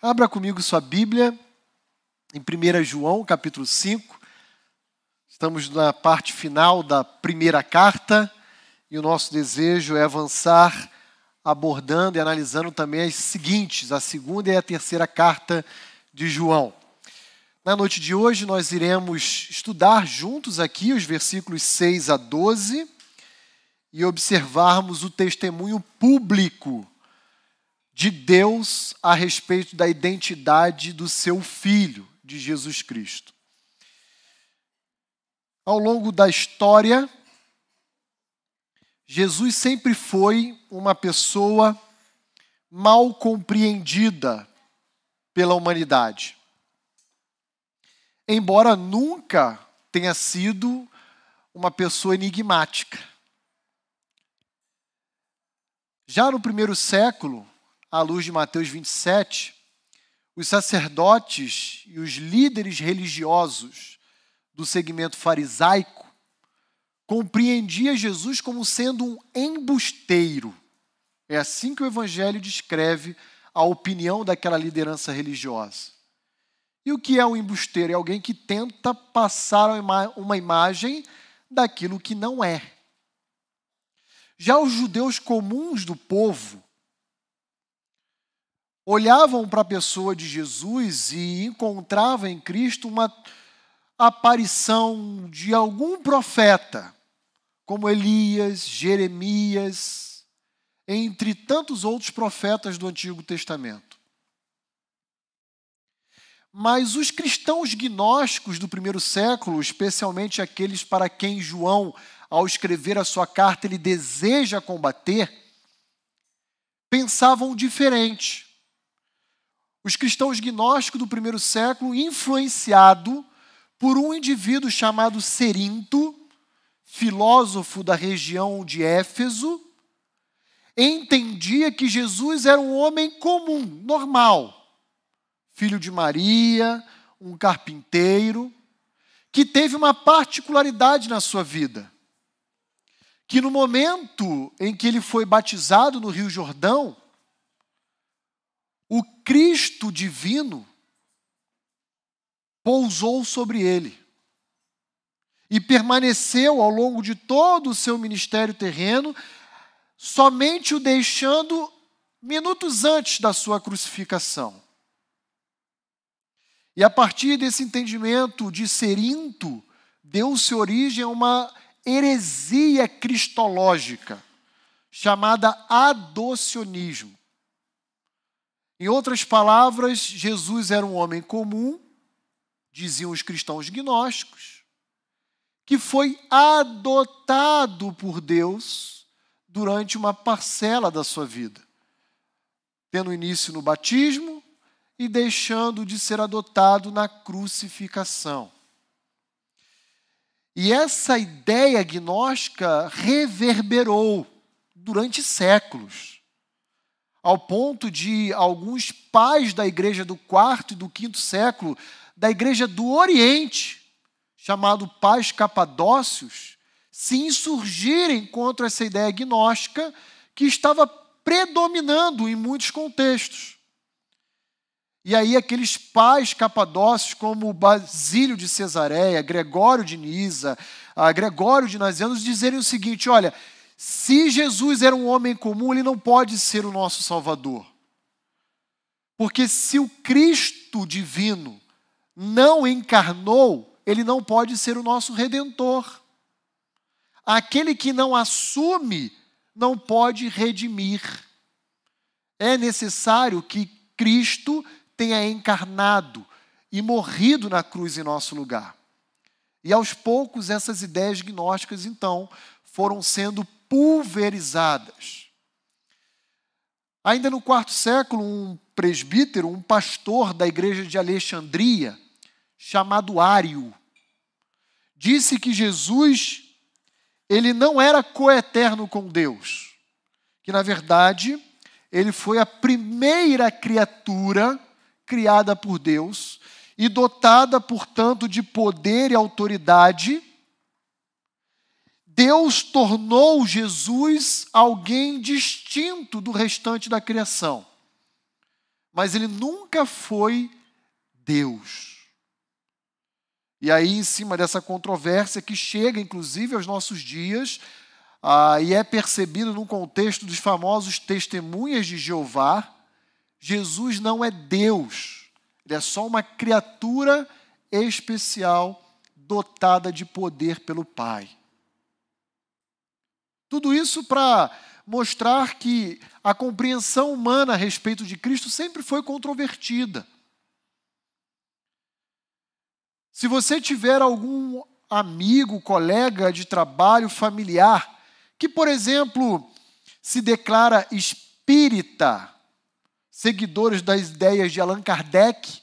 Abra comigo sua Bíblia em 1 João, capítulo 5. Estamos na parte final da primeira carta e o nosso desejo é avançar abordando e analisando também as seguintes, a segunda e a terceira carta de João. Na noite de hoje, nós iremos estudar juntos aqui os versículos 6 a 12 e observarmos o testemunho público de Deus a respeito da identidade do seu filho, de Jesus Cristo. Ao longo da história, Jesus sempre foi uma pessoa mal compreendida pela humanidade. Embora nunca tenha sido uma pessoa enigmática. Já no primeiro século, à luz de Mateus 27, os sacerdotes e os líderes religiosos do segmento farisaico compreendia Jesus como sendo um embusteiro. É assim que o evangelho descreve a opinião daquela liderança religiosa. E o que é um embusteiro? É alguém que tenta passar uma imagem daquilo que não é. Já os judeus comuns do povo olhavam para a pessoa de Jesus e encontravam em Cristo uma aparição de algum profeta, como Elias, Jeremias, entre tantos outros profetas do Antigo Testamento. Mas os cristãos gnósticos do primeiro século, especialmente aqueles para quem João, ao escrever a sua carta, ele deseja combater, pensavam diferente. Os cristãos gnósticos do primeiro século, influenciado por um indivíduo chamado Serinto, filósofo da região de Éfeso, entendia que Jesus era um homem comum, normal, filho de Maria, um carpinteiro, que teve uma particularidade na sua vida. Que no momento em que ele foi batizado no Rio Jordão, Cristo divino pousou sobre ele e permaneceu ao longo de todo o seu ministério terreno, somente o deixando minutos antes da sua crucificação. E a partir desse entendimento de Serinto, deu-se origem a uma heresia cristológica chamada adocionismo. Em outras palavras, Jesus era um homem comum, diziam os cristãos gnósticos, que foi adotado por Deus durante uma parcela da sua vida, tendo início no batismo e deixando de ser adotado na crucificação. E essa ideia gnóstica reverberou durante séculos ao ponto de alguns pais da igreja do quarto e do quinto século, da igreja do Oriente, chamado pais capadócios, se insurgirem contra essa ideia gnóstica que estava predominando em muitos contextos. E aí aqueles pais capadócios como Basílio de Cesareia, Gregório de Nisa, Gregório de Nazianos dizerem o seguinte, olha, se Jesus era um homem comum, ele não pode ser o nosso Salvador. Porque se o Cristo divino não encarnou, ele não pode ser o nosso redentor. Aquele que não assume não pode redimir. É necessário que Cristo tenha encarnado e morrido na cruz em nosso lugar. E aos poucos essas ideias gnósticas então foram sendo pulverizadas. Ainda no quarto século, um presbítero, um pastor da igreja de Alexandria, chamado Ário, disse que Jesus ele não era coeterno com Deus, que na verdade ele foi a primeira criatura criada por Deus e dotada, portanto, de poder e autoridade Deus tornou Jesus alguém distinto do restante da criação. mas ele nunca foi Deus. E aí, em cima dessa controvérsia que chega, inclusive, aos nossos dias, ah, e é percebido no contexto dos famosos testemunhas de Jeová, Jesus não é Deus, ele é só uma criatura especial dotada de poder pelo Pai. Tudo isso para mostrar que a compreensão humana a respeito de Cristo sempre foi controvertida. Se você tiver algum amigo, colega de trabalho, familiar, que, por exemplo, se declara espírita, seguidores das ideias de Allan Kardec,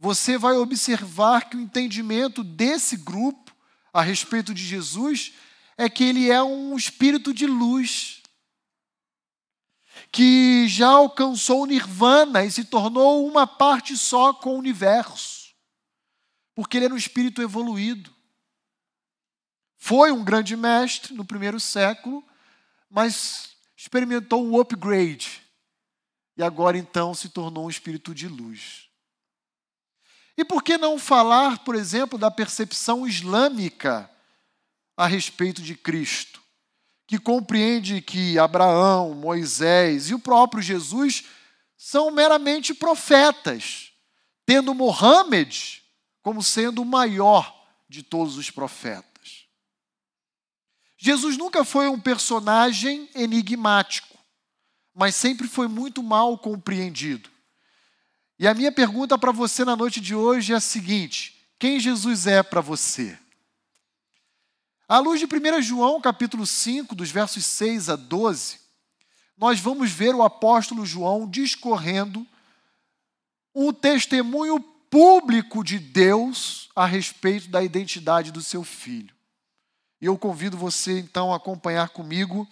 você vai observar que o entendimento desse grupo a respeito de Jesus é que ele é um espírito de luz, que já alcançou o nirvana e se tornou uma parte só com o universo, porque ele era um espírito evoluído. Foi um grande mestre no primeiro século, mas experimentou um upgrade e agora então se tornou um espírito de luz. E por que não falar, por exemplo, da percepção islâmica a respeito de Cristo, que compreende que Abraão, Moisés e o próprio Jesus são meramente profetas, tendo Mohammed como sendo o maior de todos os profetas. Jesus nunca foi um personagem enigmático, mas sempre foi muito mal compreendido. E a minha pergunta para você na noite de hoje é a seguinte: quem Jesus é para você? À luz de 1 João, capítulo 5, dos versos 6 a 12, nós vamos ver o apóstolo João discorrendo um testemunho público de Deus a respeito da identidade do seu filho. E eu convido você então a acompanhar comigo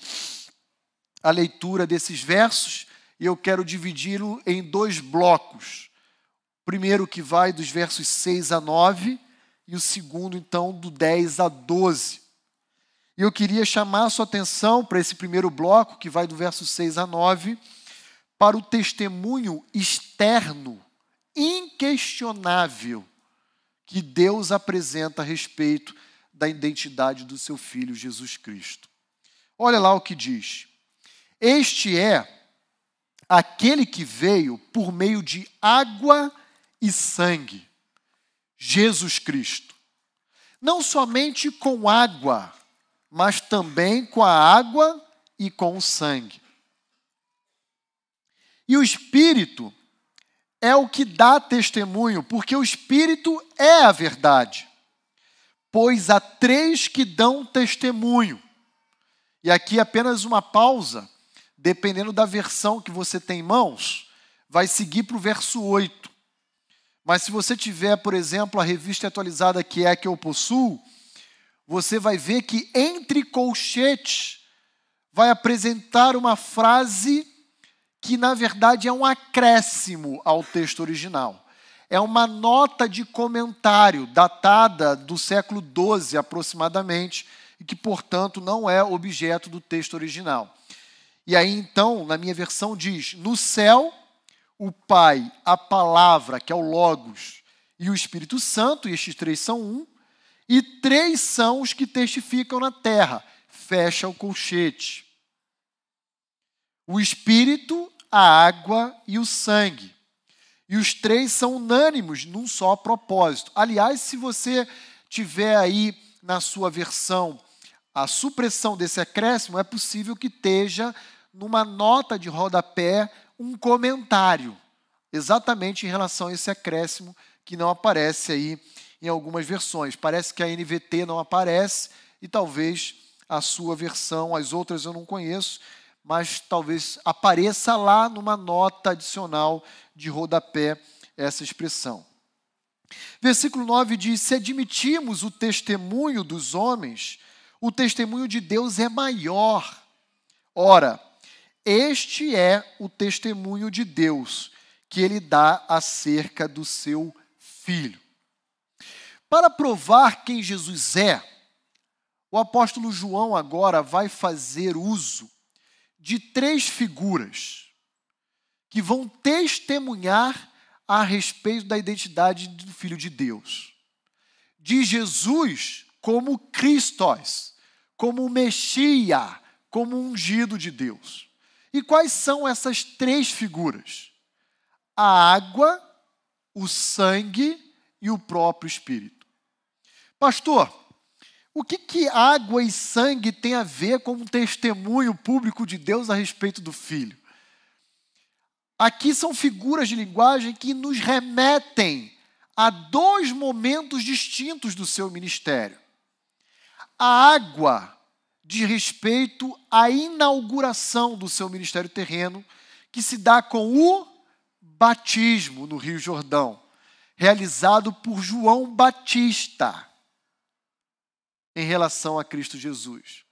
a leitura desses versos, e eu quero dividi-lo em dois blocos. O primeiro que vai dos versos 6 a 9, e o segundo, então, do 10 a 12. E eu queria chamar a sua atenção para esse primeiro bloco, que vai do verso 6 a 9, para o testemunho externo, inquestionável, que Deus apresenta a respeito da identidade do seu filho Jesus Cristo. Olha lá o que diz: Este é aquele que veio por meio de água e sangue, Jesus Cristo. Não somente com água, mas também com a água e com o sangue. E o Espírito é o que dá testemunho, porque o Espírito é a verdade. Pois há três que dão testemunho. E aqui apenas uma pausa, dependendo da versão que você tem em mãos, vai seguir para o verso 8. Mas se você tiver, por exemplo, a revista atualizada que é a que eu possuo, você vai ver que entre colchetes vai apresentar uma frase que, na verdade, é um acréscimo ao texto original. É uma nota de comentário datada do século XII aproximadamente e que, portanto, não é objeto do texto original. E aí, então, na minha versão diz: No céu, o Pai, a palavra, que é o Logos, e o Espírito Santo, e estes três são um, e três são os que testificam na terra. Fecha o colchete. O espírito, a água e o sangue. E os três são unânimos num só propósito. Aliás, se você tiver aí na sua versão a supressão desse acréscimo, é possível que esteja numa nota de rodapé um comentário, exatamente em relação a esse acréscimo que não aparece aí em algumas versões. Parece que a NVT não aparece e talvez a sua versão, as outras eu não conheço, mas talvez apareça lá numa nota adicional de rodapé essa expressão. Versículo 9 diz: Se admitimos o testemunho dos homens, o testemunho de Deus é maior. Ora, este é o testemunho de Deus que ele dá acerca do seu filho. Para provar quem Jesus é, o apóstolo João agora vai fazer uso de três figuras que vão testemunhar a respeito da identidade do Filho de Deus. De Jesus como Cristos, como Mexia, como ungido de Deus. E quais são essas três figuras? A água, o sangue e o próprio Espírito. Pastor, o que, que água e sangue tem a ver com um testemunho público de Deus a respeito do Filho? Aqui são figuras de linguagem que nos remetem a dois momentos distintos do seu ministério. A água diz respeito à inauguração do seu ministério terreno, que se dá com o batismo no Rio Jordão, realizado por João Batista em relação a Cristo Jesus.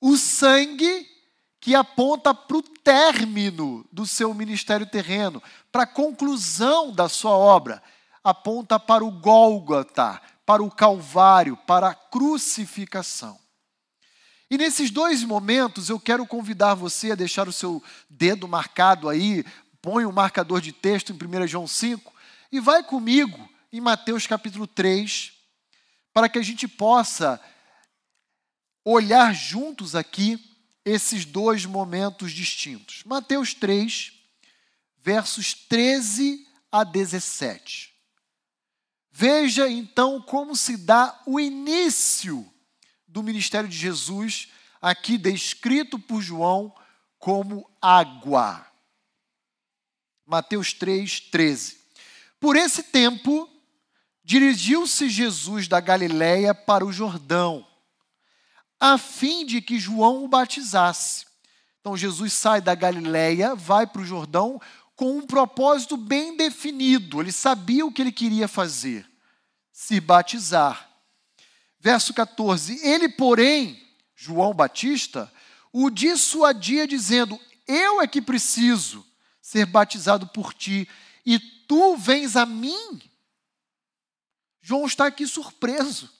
O sangue que aponta para o término do seu ministério terreno, para a conclusão da sua obra, aponta para o Gólgota, para o Calvário, para a crucificação. E nesses dois momentos eu quero convidar você a deixar o seu dedo marcado aí, põe o um marcador de texto em 1 João 5 e vai comigo em Mateus capítulo 3, para que a gente possa olhar juntos aqui esses dois momentos distintos. Mateus 3, versos 13 a 17. Veja então como se dá o início do ministério de Jesus, aqui descrito por João como água. Mateus 3, 13. Por esse tempo, dirigiu-se Jesus da Galiléia para o Jordão a fim de que João o batizasse. Então Jesus sai da Galileia, vai para o Jordão com um propósito bem definido. Ele sabia o que ele queria fazer: se batizar. Verso 14: Ele, porém, João Batista, o dissuadia, dizendo: Eu é que preciso ser batizado por ti, e tu vens a mim? João está aqui surpreso.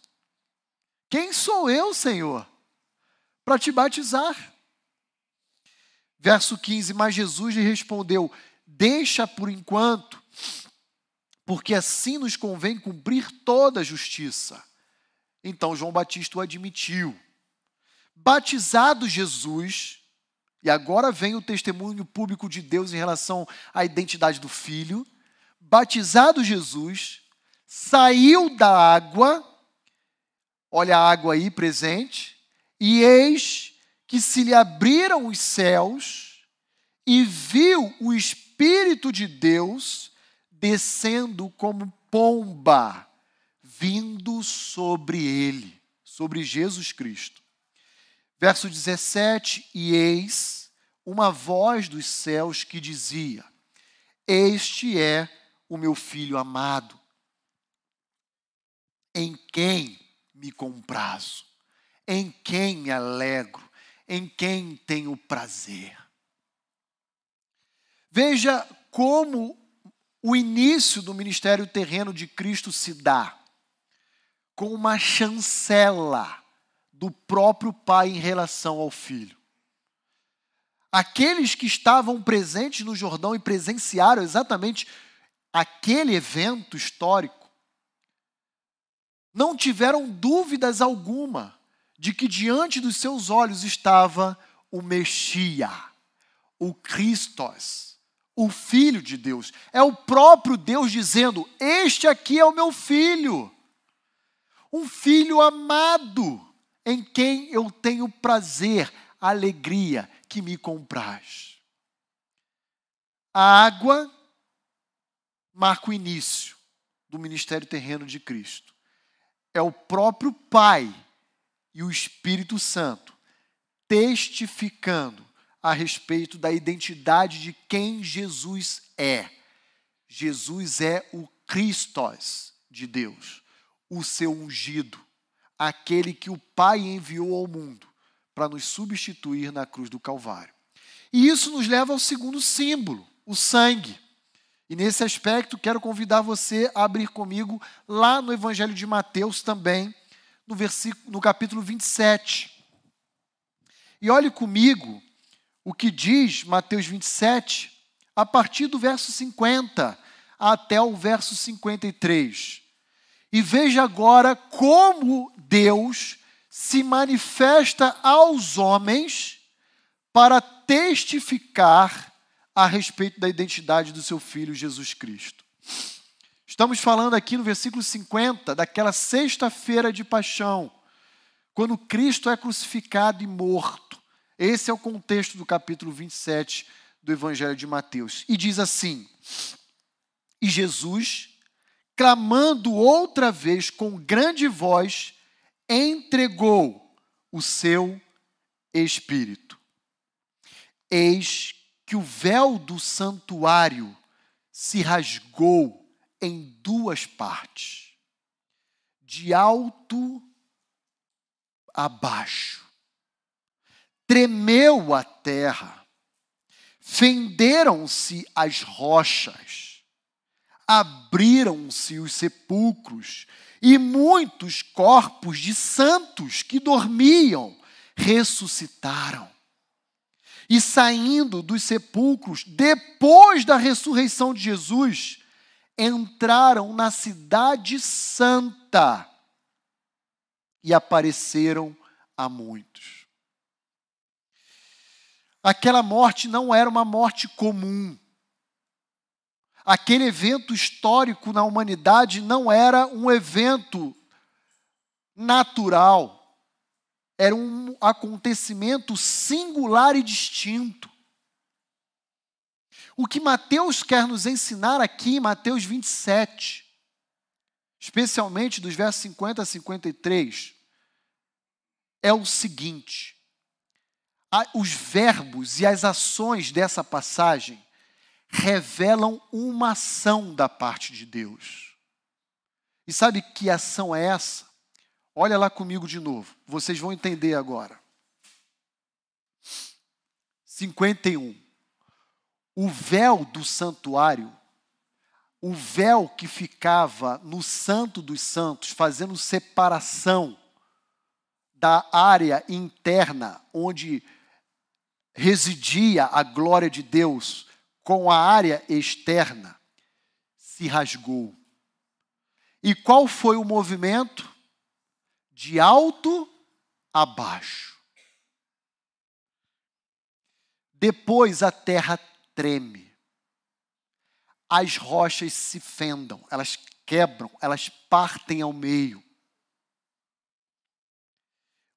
Quem sou eu, Senhor? para te batizar. Verso 15: Mas Jesus lhe respondeu: Deixa por enquanto, porque assim nos convém cumprir toda a justiça. Então João Batista o admitiu. Batizado Jesus, e agora vem o testemunho público de Deus em relação à identidade do filho. Batizado Jesus, saiu da água, olha a água aí presente, e eis que se lhe abriram os céus e viu o Espírito de Deus descendo como pomba, vindo sobre ele, sobre Jesus Cristo. Verso 17: E eis uma voz dos céus que dizia: Este é o meu filho amado, em quem me comprazo em quem me alegro, em quem tenho prazer. Veja como o início do ministério terreno de Cristo se dá com uma chancela do próprio Pai em relação ao Filho. Aqueles que estavam presentes no Jordão e presenciaram exatamente aquele evento histórico não tiveram dúvidas alguma de que diante dos seus olhos estava o Mexia, o Cristos, o Filho de Deus. É o próprio Deus dizendo: Este aqui é o meu filho, um filho amado, em quem eu tenho prazer, alegria que me compraz. A água marca o início do ministério terreno de Cristo. É o próprio Pai e o Espírito Santo, testificando a respeito da identidade de quem Jesus é. Jesus é o Cristos de Deus, o seu ungido, aquele que o Pai enviou ao mundo para nos substituir na cruz do Calvário. E isso nos leva ao segundo símbolo, o sangue. E nesse aspecto, quero convidar você a abrir comigo lá no Evangelho de Mateus também, no, versículo, no capítulo 27. E olhe comigo o que diz Mateus 27, a partir do verso 50 até o verso 53. E veja agora como Deus se manifesta aos homens para testificar a respeito da identidade do seu filho Jesus Cristo. Estamos falando aqui no versículo 50 daquela sexta-feira de paixão, quando Cristo é crucificado e morto. Esse é o contexto do capítulo 27 do Evangelho de Mateus. E diz assim: E Jesus, clamando outra vez com grande voz, entregou o seu espírito. Eis que o véu do santuário se rasgou em duas partes, de alto a baixo. Tremeu a terra, fenderam-se as rochas abriram-se os sepulcros e muitos corpos de santos que dormiam ressuscitaram. E saindo dos sepulcros, depois da ressurreição de Jesus, entraram na Cidade Santa e apareceram a muitos. Aquela morte não era uma morte comum aquele evento histórico na humanidade não era um evento natural, era um acontecimento singular e distinto. O que Mateus quer nos ensinar aqui Mateus 27, especialmente dos versos 50 a 53, é o seguinte: os verbos e as ações dessa passagem revelam uma ação da parte de Deus. E sabe que ação é essa? Olha lá comigo de novo, vocês vão entender agora. 51. O véu do santuário, o véu que ficava no Santo dos Santos, fazendo separação da área interna onde residia a glória de Deus com a área externa se rasgou. E qual foi o movimento? De alto a baixo. Depois a terra treme. As rochas se fendam, elas quebram, elas partem ao meio.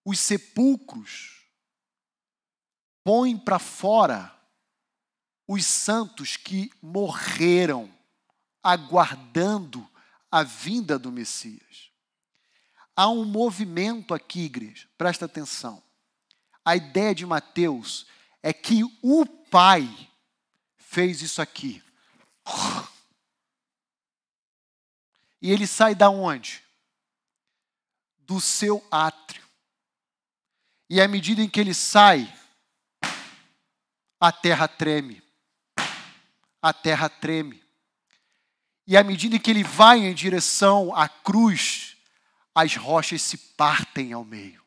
Os sepulcros põem para fora os santos que morreram aguardando a vinda do Messias. Há um movimento aqui, igreja, presta atenção. A ideia de Mateus é que o Pai fez isso aqui. E ele sai da onde? Do seu átrio. E à medida em que ele sai, a terra treme a terra treme. E à medida que ele vai em direção à cruz, as rochas se partem ao meio.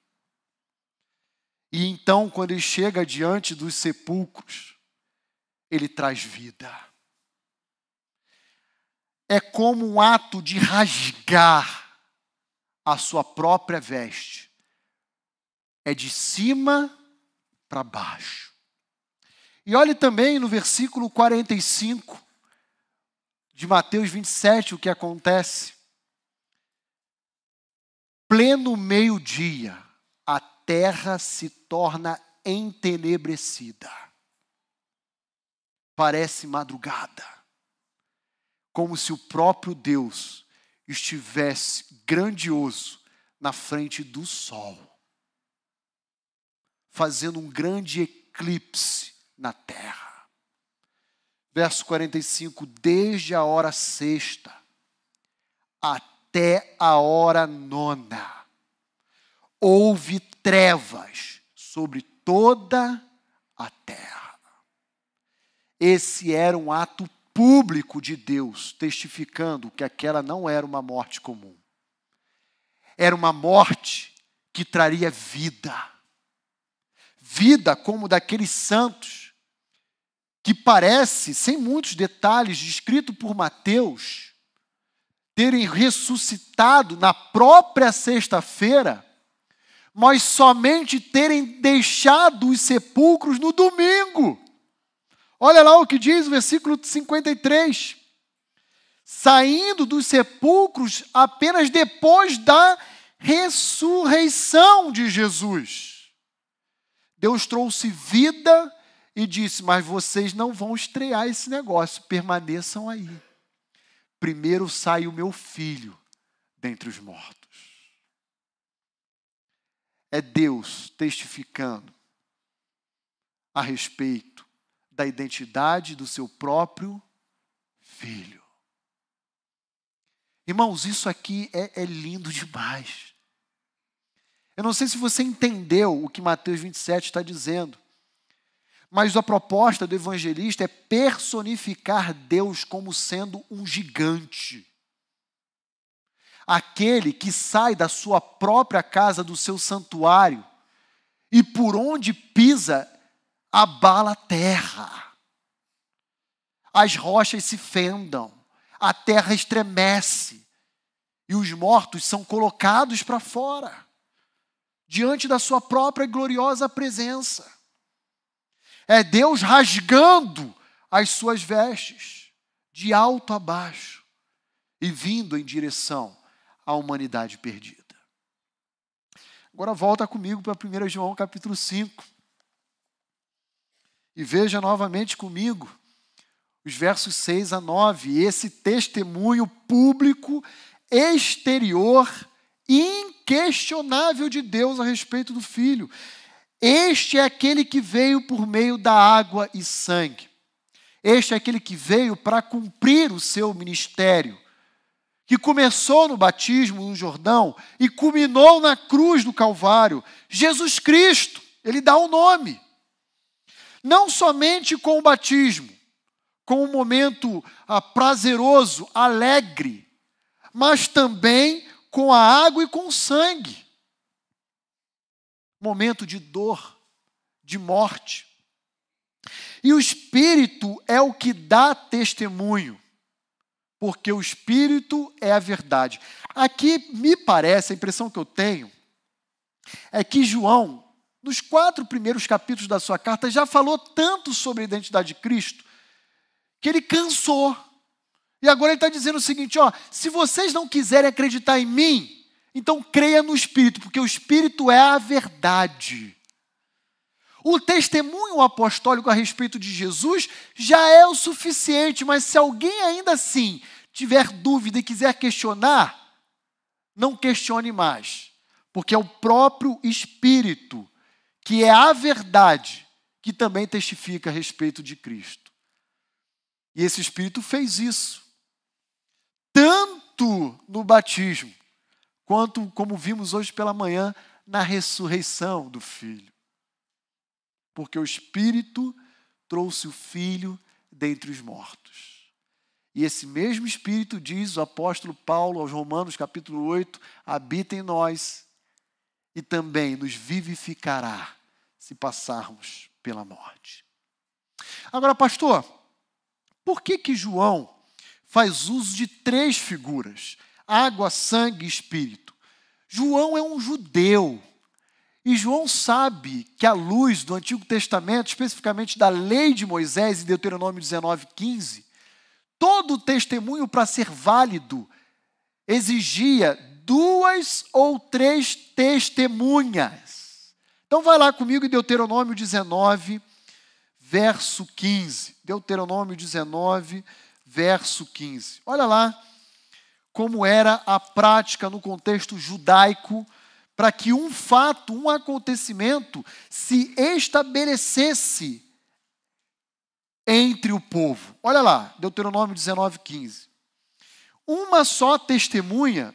E então, quando ele chega diante dos sepulcros, ele traz vida. É como um ato de rasgar a sua própria veste. É de cima para baixo. E olhe também no versículo 45 de Mateus 27 o que acontece. Pleno meio-dia, a terra se torna entenebrecida. Parece madrugada. Como se o próprio Deus estivesse grandioso na frente do sol, fazendo um grande eclipse na terra. Verso 45: Desde a hora sexta até a hora nona, houve trevas sobre toda a terra. Esse era um ato público de Deus, testificando que aquela não era uma morte comum. Era uma morte que traria vida. Vida como daqueles santos que parece, sem muitos detalhes, descrito por Mateus, terem ressuscitado na própria sexta-feira, mas somente terem deixado os sepulcros no domingo. Olha lá o que diz o versículo 53. Saindo dos sepulcros apenas depois da ressurreição de Jesus. Deus trouxe vida e disse: Mas vocês não vão estrear esse negócio, permaneçam aí. Primeiro sai o meu filho dentre os mortos. É Deus testificando a respeito da identidade do seu próprio filho. Irmãos, isso aqui é, é, lindo demais. Eu não sei se você entendeu o que Mateus 27 está dizendo, mas a proposta do evangelista é personificar Deus como sendo um gigante. Aquele que sai da sua própria casa, do seu santuário, e por onde pisa, abala a terra. As rochas se fendam, a terra estremece, e os mortos são colocados para fora, diante da sua própria gloriosa presença. É Deus rasgando as suas vestes, de alto a baixo, e vindo em direção à humanidade perdida. Agora volta comigo para 1 João capítulo 5. E veja novamente comigo os versos 6 a 9, esse testemunho público, exterior, inquestionável de Deus a respeito do Filho. Este é aquele que veio por meio da água e sangue. Este é aquele que veio para cumprir o seu ministério, que começou no batismo no Jordão e culminou na cruz do Calvário. Jesus Cristo, ele dá o um nome. Não somente com o batismo, com um momento ah, prazeroso, alegre, mas também com a água e com o sangue momento de dor, de morte. E o Espírito é o que dá testemunho, porque o Espírito é a verdade. Aqui me parece, a impressão que eu tenho, é que João, nos quatro primeiros capítulos da sua carta, já falou tanto sobre a identidade de Cristo, que ele cansou. E agora ele está dizendo o seguinte: ó, se vocês não quiserem acreditar em mim, então creia no Espírito, porque o Espírito é a verdade. O testemunho apostólico a respeito de Jesus já é o suficiente, mas se alguém ainda assim tiver dúvida e quiser questionar, não questione mais, porque é o próprio Espírito, que é a verdade, que também testifica a respeito de Cristo. E esse Espírito fez isso, tanto no batismo, quanto, como vimos hoje pela manhã, na ressurreição do Filho. Porque o Espírito trouxe o Filho dentre os mortos. E esse mesmo Espírito, diz o apóstolo Paulo aos Romanos, capítulo 8, habita em nós e também nos vivificará se passarmos pela morte. Agora, pastor, por que que João faz uso de três figuras? Água, sangue e espírito. João é um judeu. E João sabe que a luz do Antigo Testamento, especificamente da lei de Moisés, em Deuteronômio 19, 15, todo testemunho para ser válido exigia duas ou três testemunhas. Então vai lá comigo em Deuteronômio 19, verso 15. Deuteronômio 19, verso 15. Olha lá como era a prática no contexto judaico, para que um fato, um acontecimento se estabelecesse entre o povo. Olha lá, Deuteronômio 19, 15. Uma só testemunha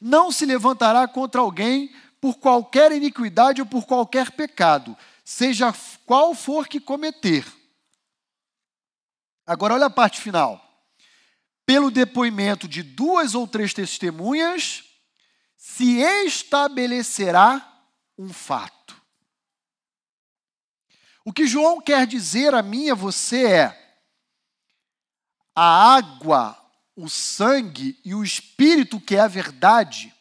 não se levantará contra alguém por qualquer iniquidade ou por qualquer pecado, seja qual for que cometer. Agora, olha a parte final pelo depoimento de duas ou três testemunhas, se estabelecerá um fato. O que João quer dizer a mim e a você é: a água, o sangue e o espírito, que é a verdade,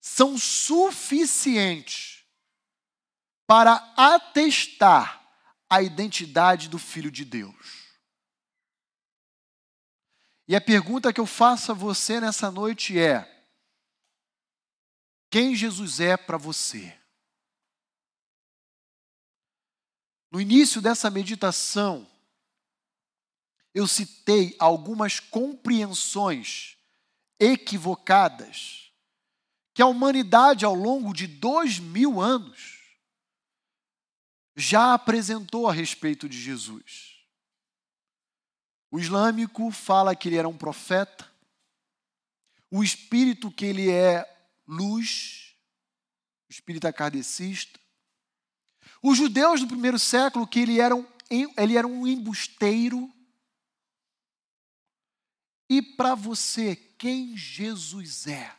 são suficientes para atestar a identidade do Filho de Deus. E a pergunta que eu faço a você nessa noite é: quem Jesus é para você? No início dessa meditação, eu citei algumas compreensões equivocadas que a humanidade, ao longo de dois mil anos, já apresentou a respeito de Jesus. O islâmico fala que ele era um profeta, o espírito que ele é luz, o espírito kardecista. Os judeus do primeiro século que ele era um, ele era um embusteiro. E para você, quem Jesus é?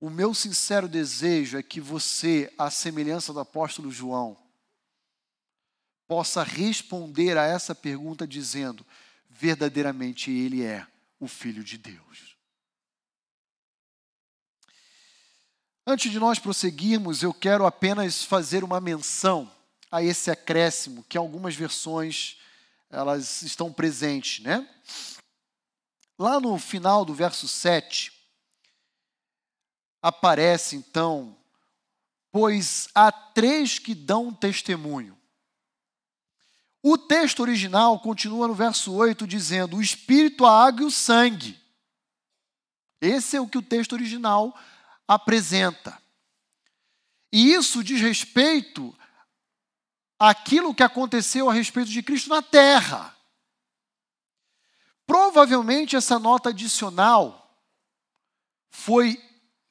O meu sincero desejo é que você, à semelhança do apóstolo João, possa responder a essa pergunta dizendo: verdadeiramente Ele é o Filho de Deus. Antes de nós prosseguirmos, eu quero apenas fazer uma menção a esse acréscimo que algumas versões elas estão presentes, né? Lá no final do verso 7 aparece então, pois há três que dão testemunho. O texto original continua no verso 8 dizendo: o espírito, a água e o sangue. Esse é o que o texto original apresenta. E isso diz respeito àquilo que aconteceu a respeito de Cristo na terra. Provavelmente essa nota adicional foi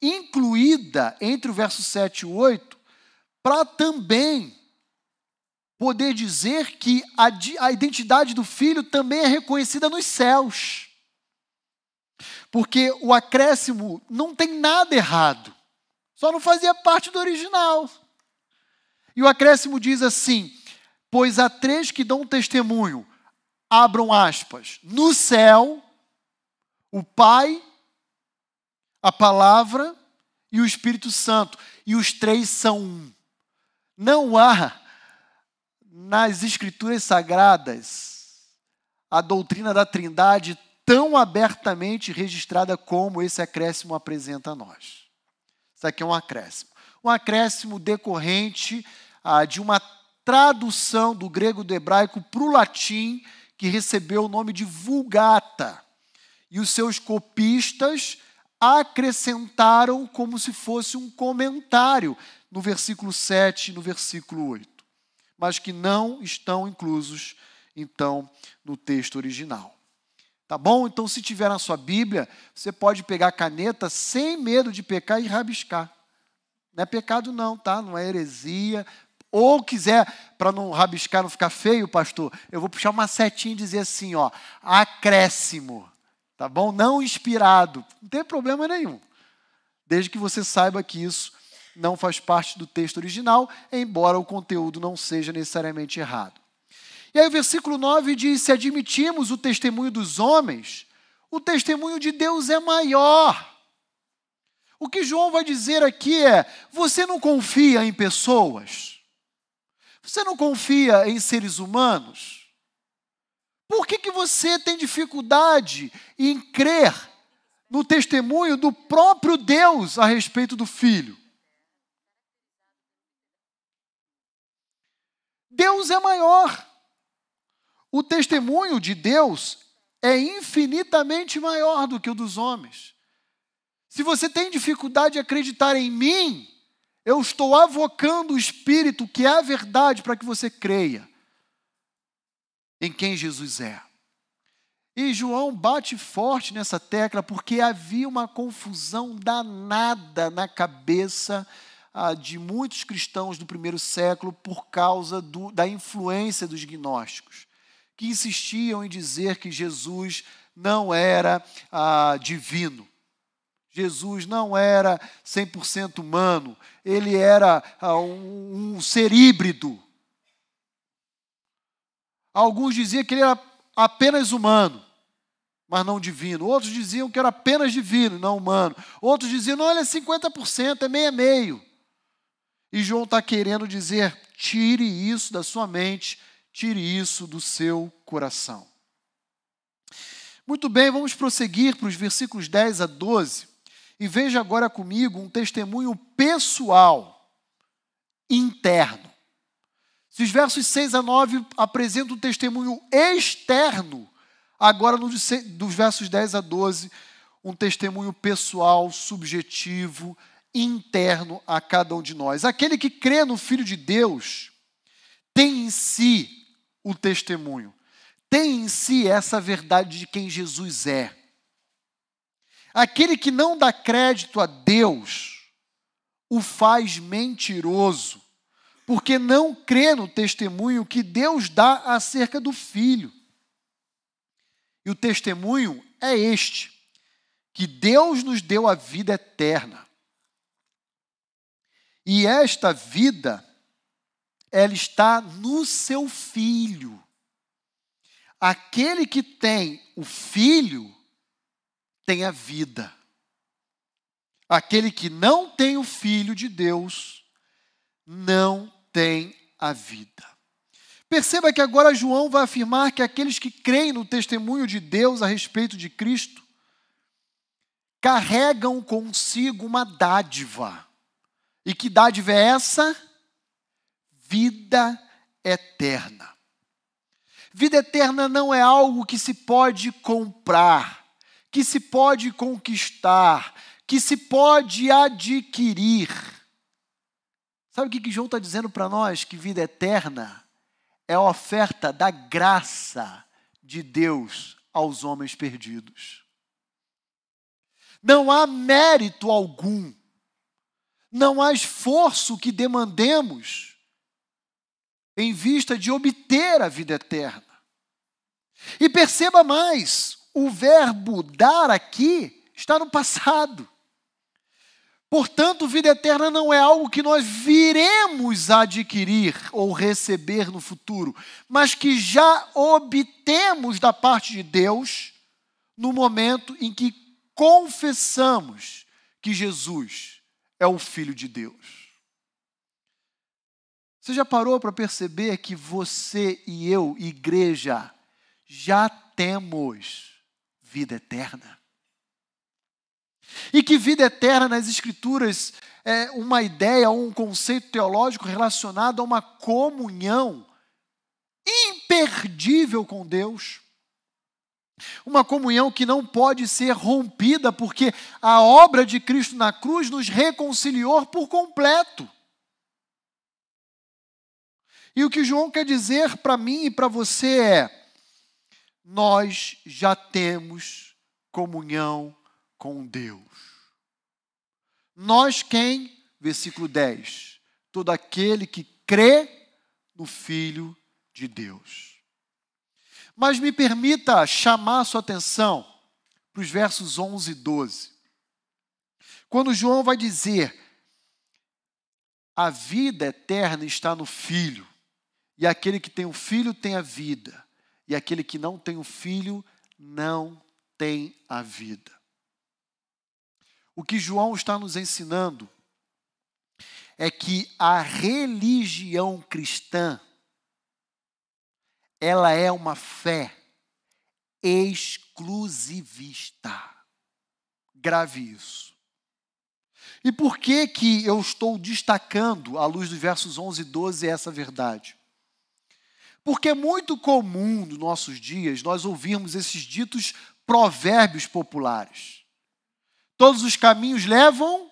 incluída entre o verso 7 e o 8 para também poder dizer que a, a identidade do filho também é reconhecida nos céus. Porque o acréscimo não tem nada errado, só não fazia parte do original. E o acréscimo diz assim: Pois há três que dão testemunho, abram aspas, no céu, o Pai, a Palavra e o Espírito Santo, e os três são um. Não há nas Escrituras Sagradas a doutrina da Trindade tão abertamente registrada como esse acréscimo apresenta a nós. Isso aqui é um acréscimo. Um acréscimo decorrente ah, de uma tradução do grego do hebraico para o latim, que recebeu o nome de Vulgata. E os seus copistas acrescentaram como se fosse um comentário no versículo 7 e no versículo 8 mas que não estão inclusos, então, no texto original. Tá bom? Então, se tiver na sua Bíblia, você pode pegar a caneta sem medo de pecar e rabiscar. Não é pecado, não, tá? Não é heresia. Ou quiser, para não rabiscar, não ficar feio, pastor, eu vou puxar uma setinha e dizer assim, ó, acréscimo. Tá bom? Não inspirado. Não tem problema nenhum. Desde que você saiba que isso não faz parte do texto original, embora o conteúdo não seja necessariamente errado. E aí o versículo 9 diz: Se admitimos o testemunho dos homens, o testemunho de Deus é maior. O que João vai dizer aqui é: você não confia em pessoas? Você não confia em seres humanos? Por que, que você tem dificuldade em crer no testemunho do próprio Deus a respeito do Filho? Deus é maior. O testemunho de Deus é infinitamente maior do que o dos homens. Se você tem dificuldade de acreditar em mim, eu estou avocando o Espírito, que é a verdade, para que você creia em quem Jesus é. E João bate forte nessa tecla porque havia uma confusão danada na cabeça ah, de muitos cristãos do primeiro século por causa do, da influência dos gnósticos, que insistiam em dizer que Jesus não era ah, divino, Jesus não era 100% humano, ele era ah, um, um ser híbrido. Alguns diziam que ele era apenas humano, mas não divino. Outros diziam que era apenas divino, não humano. Outros diziam, não, ele é 50%, é meio-meio. E João está querendo dizer: tire isso da sua mente, tire isso do seu coração. Muito bem, vamos prosseguir para os versículos 10 a 12 e veja agora comigo um testemunho pessoal, interno. Se os versos 6 a 9 apresentam um testemunho externo, agora nos versos 10 a 12, um testemunho pessoal, subjetivo, interno a cada um de nós. Aquele que crê no Filho de Deus tem em si o testemunho, tem em si essa verdade de quem Jesus é. Aquele que não dá crédito a Deus o faz mentiroso, porque não crê no testemunho que Deus dá acerca do Filho. E o testemunho é este: que Deus nos deu a vida eterna. E esta vida, ela está no seu filho. Aquele que tem o filho, tem a vida. Aquele que não tem o filho de Deus, não tem a vida. Perceba que agora João vai afirmar que aqueles que creem no testemunho de Deus a respeito de Cristo carregam consigo uma dádiva. E que dádiva é essa? Vida eterna. Vida eterna não é algo que se pode comprar, que se pode conquistar, que se pode adquirir. Sabe o que, que João está dizendo para nós? Que vida eterna é a oferta da graça de Deus aos homens perdidos. Não há mérito algum não há esforço que demandemos em vista de obter a vida eterna. E perceba mais, o verbo dar aqui está no passado. Portanto, vida eterna não é algo que nós viremos adquirir ou receber no futuro, mas que já obtemos da parte de Deus no momento em que confessamos que Jesus é o Filho de Deus. Você já parou para perceber que você e eu, igreja, já temos vida eterna? E que vida eterna nas Escrituras é uma ideia, um conceito teológico relacionado a uma comunhão imperdível com Deus. Uma comunhão que não pode ser rompida, porque a obra de Cristo na cruz nos reconciliou por completo. E o que João quer dizer para mim e para você é: nós já temos comunhão com Deus. Nós quem? Versículo 10. Todo aquele que crê no Filho de Deus. Mas me permita chamar a sua atenção para os versos 11 e 12. Quando João vai dizer: a vida eterna está no Filho, e aquele que tem o Filho tem a vida, e aquele que não tem o Filho não tem a vida. O que João está nos ensinando é que a religião cristã ela é uma fé exclusivista. Grave isso. E por que que eu estou destacando, à luz dos versos 11 e 12, essa verdade? Porque é muito comum nos nossos dias nós ouvirmos esses ditos provérbios populares. Todos os caminhos levam.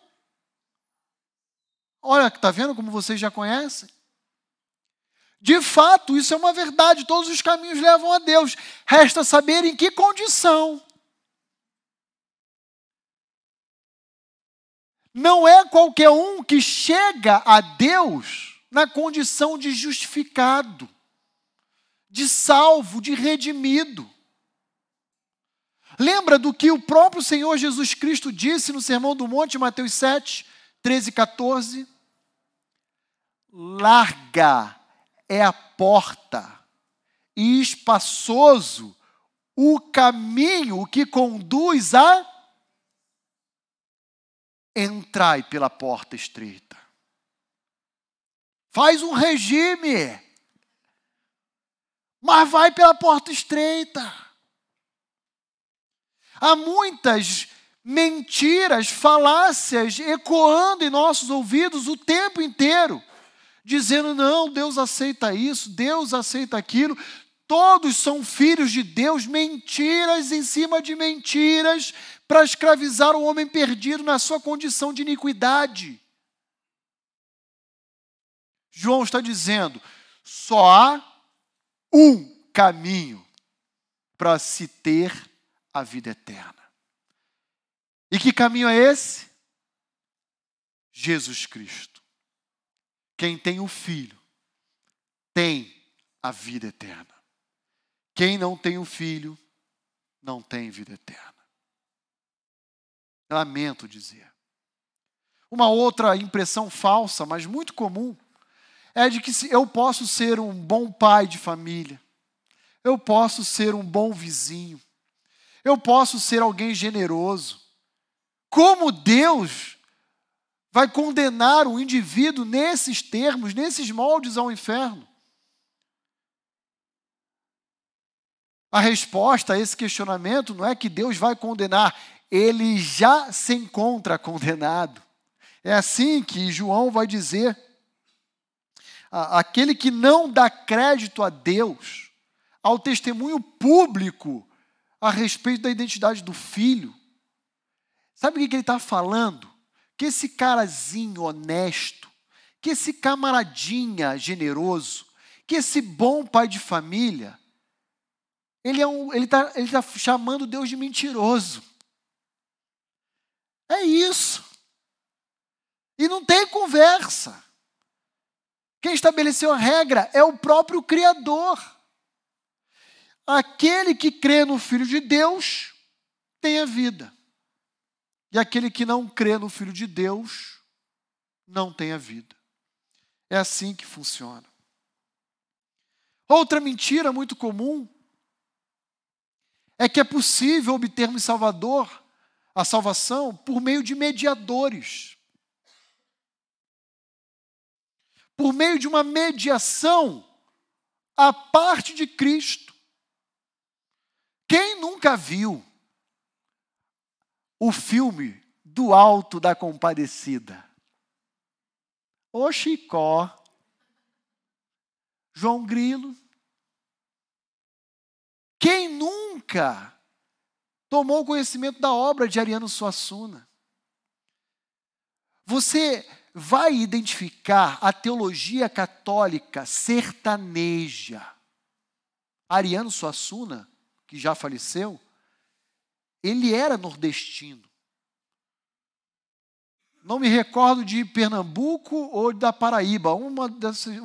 Olha, está vendo como vocês já conhecem? De fato, isso é uma verdade, todos os caminhos levam a Deus. Resta saber em que condição. Não é qualquer um que chega a Deus na condição de justificado, de salvo, de redimido. Lembra do que o próprio Senhor Jesus Cristo disse no Sermão do Monte, Mateus 7, 13 e 14? Larga é a porta e espaçoso o caminho que conduz a entrai pela porta estreita. Faz um regime, mas vai pela porta estreita. Há muitas mentiras, falácias ecoando em nossos ouvidos o tempo inteiro, dizendo: não, Deus aceita isso, Deus aceita aquilo. Todos são filhos de Deus, mentiras em cima de mentiras, para escravizar o homem perdido na sua condição de iniquidade. João está dizendo: só há um caminho para se ter a vida eterna. E que caminho é esse? Jesus Cristo. Quem tem o Filho tem a vida eterna. Quem não tem o Filho não tem vida eterna. Lamento dizer. Uma outra impressão falsa, mas muito comum, é de que eu posso ser um bom pai de família, eu posso ser um bom vizinho, eu posso ser alguém generoso. Como Deus vai condenar o indivíduo nesses termos, nesses moldes ao inferno? A resposta a esse questionamento não é que Deus vai condenar, ele já se encontra condenado. É assim que João vai dizer: aquele que não dá crédito a Deus, ao testemunho público a respeito da identidade do filho. Sabe o que ele está falando? Que esse carazinho honesto, que esse camaradinha generoso, que esse bom pai de família, ele é um, está tá chamando Deus de mentiroso. É isso. E não tem conversa. Quem estabeleceu a regra é o próprio Criador. Aquele que crê no Filho de Deus tem a vida. E aquele que não crê no Filho de Deus não tem a vida. É assim que funciona. Outra mentira muito comum é que é possível obtermos Salvador, a salvação, por meio de mediadores. Por meio de uma mediação à parte de Cristo. Quem nunca viu o filme do Alto da Compadecida? O Chicó, João Grilo. Quem nunca tomou conhecimento da obra de Ariano Suassuna? Você vai identificar a teologia católica sertaneja. Ariano Suassuna que já faleceu, ele era nordestino. Não me recordo de Pernambuco ou da Paraíba, um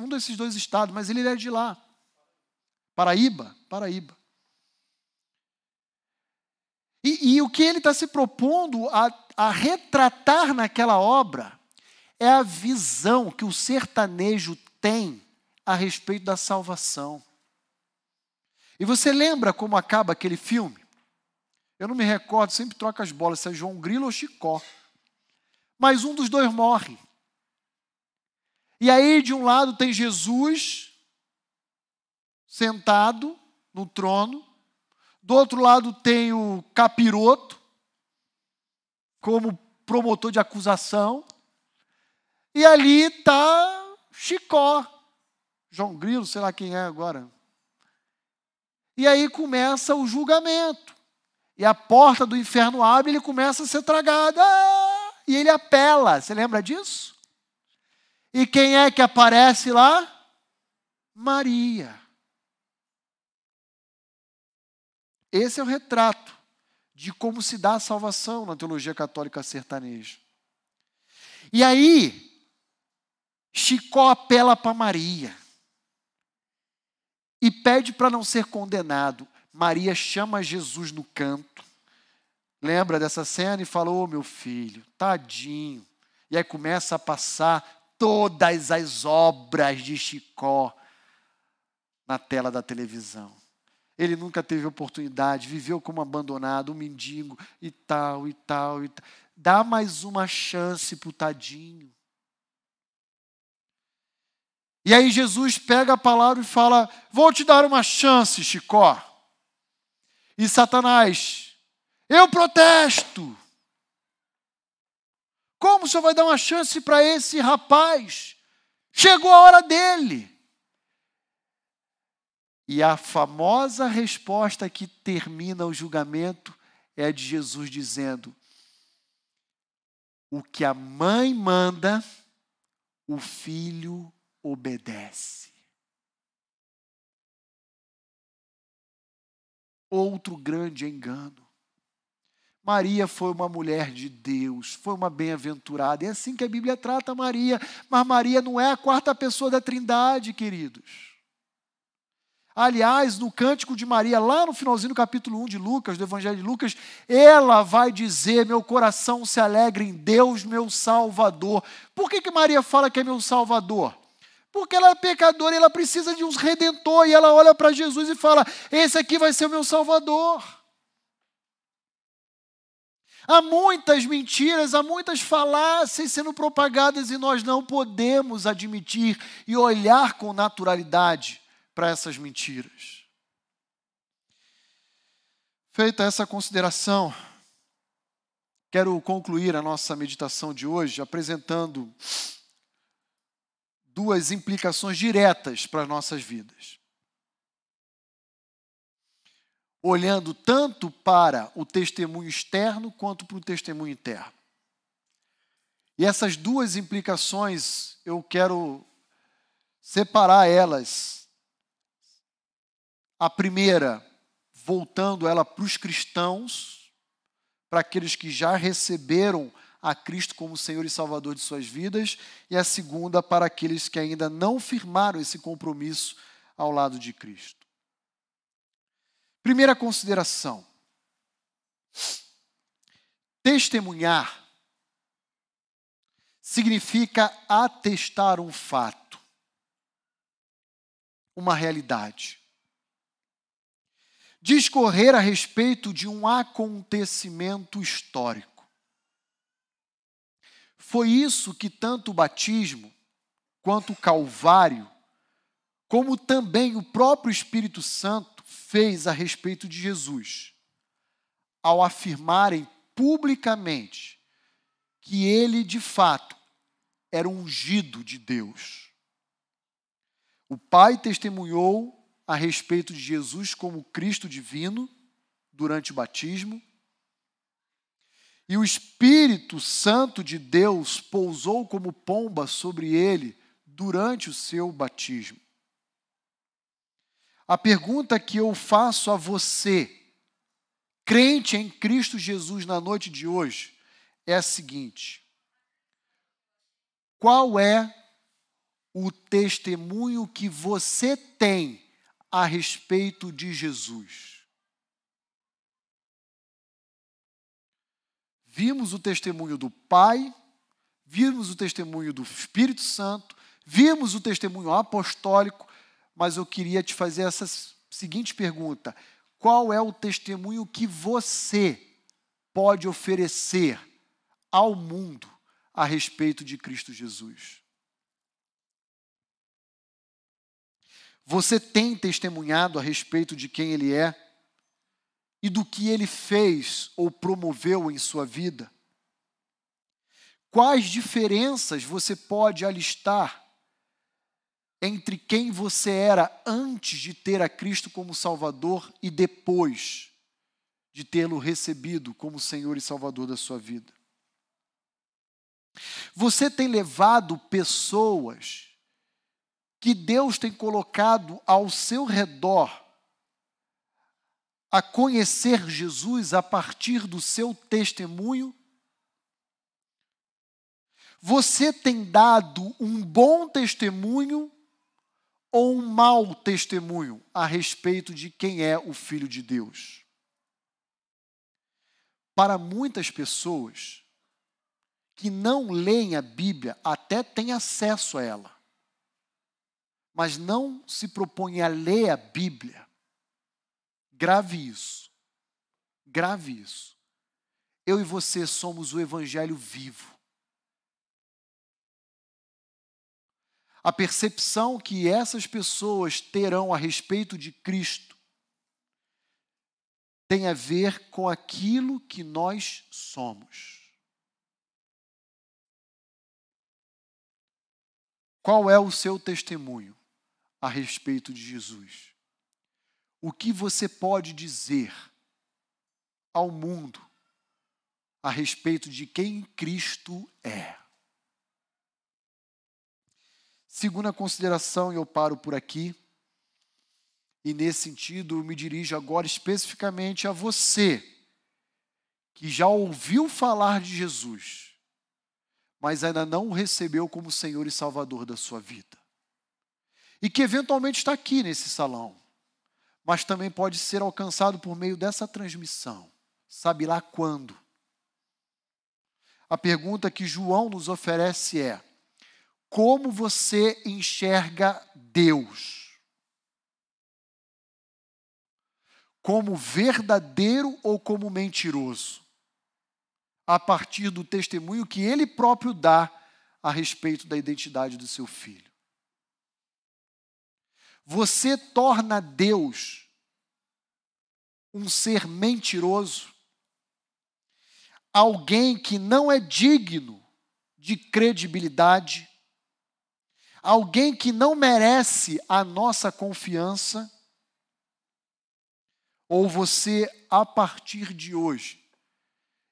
desses dois estados, mas ele era de lá. Paraíba, Paraíba. E, e o que ele está se propondo a, a retratar naquela obra é a visão que o sertanejo tem a respeito da salvação. E você lembra como acaba aquele filme? Eu não me recordo, sempre troca as bolas, se é João Grilo ou Chicó. Mas um dos dois morre. E aí, de um lado, tem Jesus sentado no trono, do outro lado, tem o capiroto, como promotor de acusação, e ali está Chicó, João Grilo, sei lá quem é agora, e aí começa o julgamento. E a porta do inferno abre e ele começa a ser tragado. Ah! E ele apela. Você lembra disso? E quem é que aparece lá? Maria. Esse é o retrato de como se dá a salvação na teologia católica sertaneja. E aí, Chicó apela para Maria e pede para não ser condenado. Maria chama Jesus no canto, lembra dessa cena e fala: Ô oh, meu filho, tadinho. E aí começa a passar todas as obras de Chicó na tela da televisão. Ele nunca teve oportunidade, viveu como abandonado, um mendigo e tal, e tal, e tal. Dá mais uma chance para o tadinho. E aí Jesus pega a palavra e fala: Vou te dar uma chance, Chicó. E Satanás, eu protesto. Como o senhor vai dar uma chance para esse rapaz? Chegou a hora dele. E a famosa resposta que termina o julgamento é a de Jesus dizendo: O que a mãe manda, o filho obedece. Outro grande engano. Maria foi uma mulher de Deus, foi uma bem-aventurada. É assim que a Bíblia trata Maria. Mas Maria não é a quarta pessoa da Trindade, queridos. Aliás, no Cântico de Maria, lá no finalzinho do capítulo 1 de Lucas, do Evangelho de Lucas, ela vai dizer: Meu coração se alegra em Deus, meu Salvador. Por que, que Maria fala que é meu Salvador? Porque ela é pecadora e ela precisa de um redentor. E ela olha para Jesus e fala: Esse aqui vai ser o meu Salvador. Há muitas mentiras, há muitas falácias sendo propagadas e nós não podemos admitir e olhar com naturalidade para essas mentiras. Feita essa consideração, quero concluir a nossa meditação de hoje apresentando duas implicações diretas para as nossas vidas. Olhando tanto para o testemunho externo quanto para o testemunho interno. E essas duas implicações eu quero separar elas a primeira, voltando ela para os cristãos, para aqueles que já receberam a Cristo como Senhor e Salvador de suas vidas, e a segunda para aqueles que ainda não firmaram esse compromisso ao lado de Cristo. Primeira consideração: testemunhar significa atestar um fato, uma realidade discorrer a respeito de um acontecimento histórico. Foi isso que tanto o batismo, quanto o Calvário, como também o próprio Espírito Santo fez a respeito de Jesus, ao afirmarem publicamente que ele, de fato, era ungido de Deus. O Pai testemunhou a respeito de Jesus como Cristo divino durante o batismo. E o Espírito Santo de Deus pousou como pomba sobre ele durante o seu batismo. A pergunta que eu faço a você, crente em Cristo Jesus na noite de hoje, é a seguinte: qual é o testemunho que você tem a respeito de Jesus. Vimos o testemunho do Pai, vimos o testemunho do Espírito Santo, vimos o testemunho apostólico, mas eu queria te fazer essa seguinte pergunta: qual é o testemunho que você pode oferecer ao mundo a respeito de Cristo Jesus? Você tem testemunhado a respeito de quem Ele é e do que Ele fez ou promoveu em sua vida? Quais diferenças você pode alistar entre quem você era antes de ter a Cristo como Salvador e depois de tê-lo recebido como Senhor e Salvador da sua vida? Você tem levado pessoas que Deus tem colocado ao seu redor a conhecer Jesus a partir do seu testemunho? Você tem dado um bom testemunho ou um mau testemunho a respeito de quem é o Filho de Deus? Para muitas pessoas que não leem a Bíblia, até têm acesso a ela, mas não se propõem a ler a Bíblia, grave isso. Grave isso. Eu e você somos o Evangelho vivo. A percepção que essas pessoas terão a respeito de Cristo tem a ver com aquilo que nós somos. Qual é o seu testemunho a respeito de Jesus? O que você pode dizer ao mundo a respeito de quem Cristo é? Segunda consideração, e eu paro por aqui. E nesse sentido, eu me dirijo agora especificamente a você, que já ouviu falar de Jesus, mas ainda não o recebeu como Senhor e Salvador da sua vida. E que eventualmente está aqui nesse salão, mas também pode ser alcançado por meio dessa transmissão. Sabe lá quando? A pergunta que João nos oferece é: como você enxerga Deus? Como verdadeiro ou como mentiroso? A partir do testemunho que ele próprio dá a respeito da identidade do seu filho. Você torna Deus um ser mentiroso, alguém que não é digno de credibilidade, alguém que não merece a nossa confiança, ou você, a partir de hoje,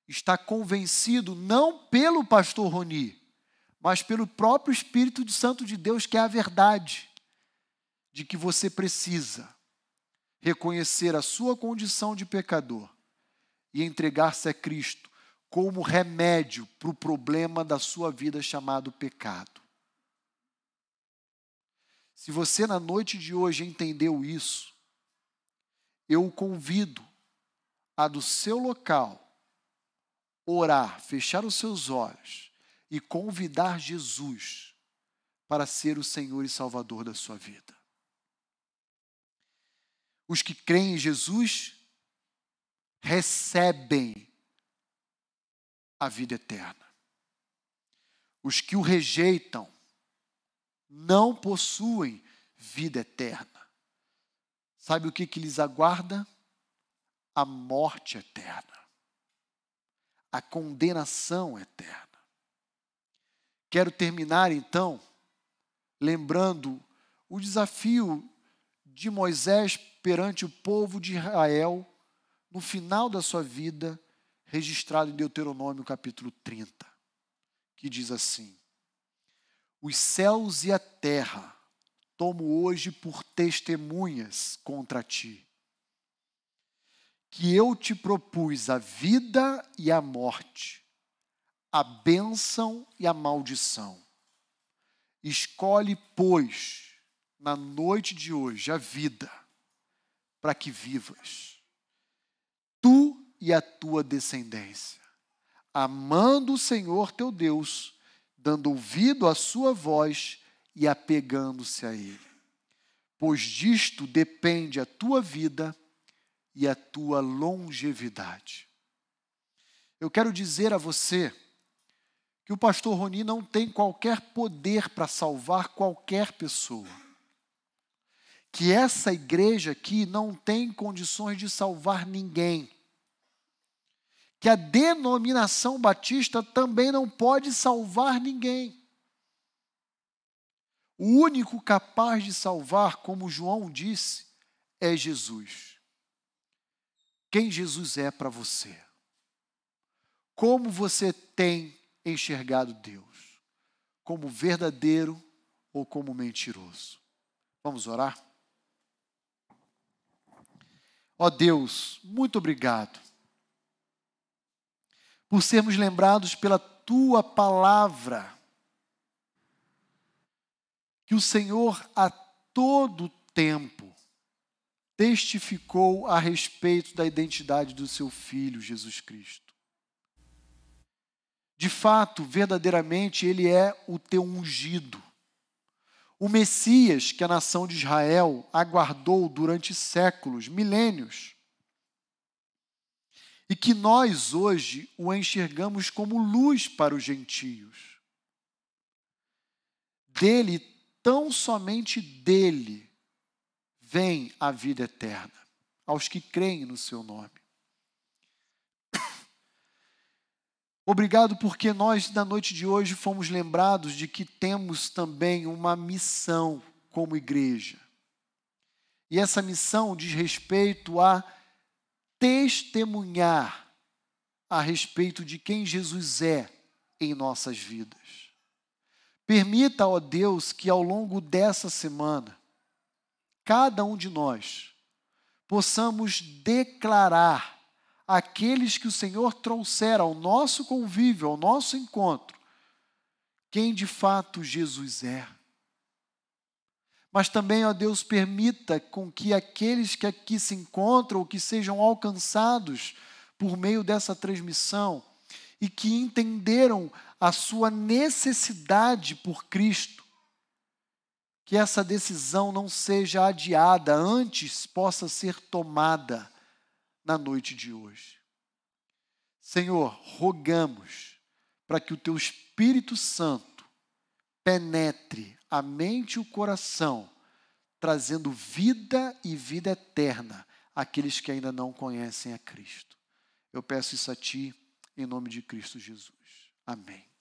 está convencido não pelo pastor Roni, mas pelo próprio Espírito Santo de Deus, que é a verdade, de que você precisa reconhecer a sua condição de pecador e entregar-se a Cristo como remédio para o problema da sua vida chamado pecado. Se você na noite de hoje entendeu isso, eu o convido a do seu local orar, fechar os seus olhos e convidar Jesus para ser o Senhor e Salvador da sua vida. Os que creem em Jesus recebem a vida eterna. Os que o rejeitam não possuem vida eterna. Sabe o que, que lhes aguarda? A morte eterna, a condenação eterna. Quero terminar então lembrando o desafio de Moisés perante o povo de Israel no final da sua vida, registrado em Deuteronômio capítulo 30, que diz assim: os céus e a terra tomo hoje por testemunhas contra ti, que eu te propus a vida e a morte, a bênção e a maldição. Escolhe, pois, na noite de hoje a vida, para que vivas, tu e a tua descendência, amando o Senhor teu Deus dando ouvido à sua voz e apegando-se a Ele. Pois disto depende a tua vida e a tua longevidade. Eu quero dizer a você que o pastor Roni não tem qualquer poder para salvar qualquer pessoa. Que essa igreja aqui não tem condições de salvar ninguém que a denominação batista também não pode salvar ninguém. O único capaz de salvar, como João disse, é Jesus. Quem Jesus é para você? Como você tem enxergado Deus? Como verdadeiro ou como mentiroso? Vamos orar? Ó Deus, muito obrigado por sermos lembrados pela tua palavra, que o Senhor a todo tempo testificou a respeito da identidade do seu filho Jesus Cristo. De fato, verdadeiramente, ele é o teu ungido. O Messias que a nação de Israel aguardou durante séculos, milênios. E que nós hoje o enxergamos como luz para os gentios. Dele, tão somente dele, vem a vida eterna, aos que creem no seu nome. Obrigado porque nós, na noite de hoje, fomos lembrados de que temos também uma missão como igreja. E essa missão diz respeito a testemunhar a respeito de quem Jesus é em nossas vidas. Permita, ó Deus, que ao longo dessa semana, cada um de nós possamos declarar aqueles que o Senhor trouxer ao nosso convívio, ao nosso encontro, quem de fato Jesus é. Mas também, ó Deus, permita com que aqueles que aqui se encontram, ou que sejam alcançados por meio dessa transmissão, e que entenderam a sua necessidade por Cristo, que essa decisão não seja adiada, antes possa ser tomada na noite de hoje. Senhor, rogamos para que o teu Espírito Santo penetre a mente e o coração, trazendo vida e vida eterna àqueles que ainda não conhecem a Cristo. Eu peço isso a Ti, em nome de Cristo Jesus. Amém.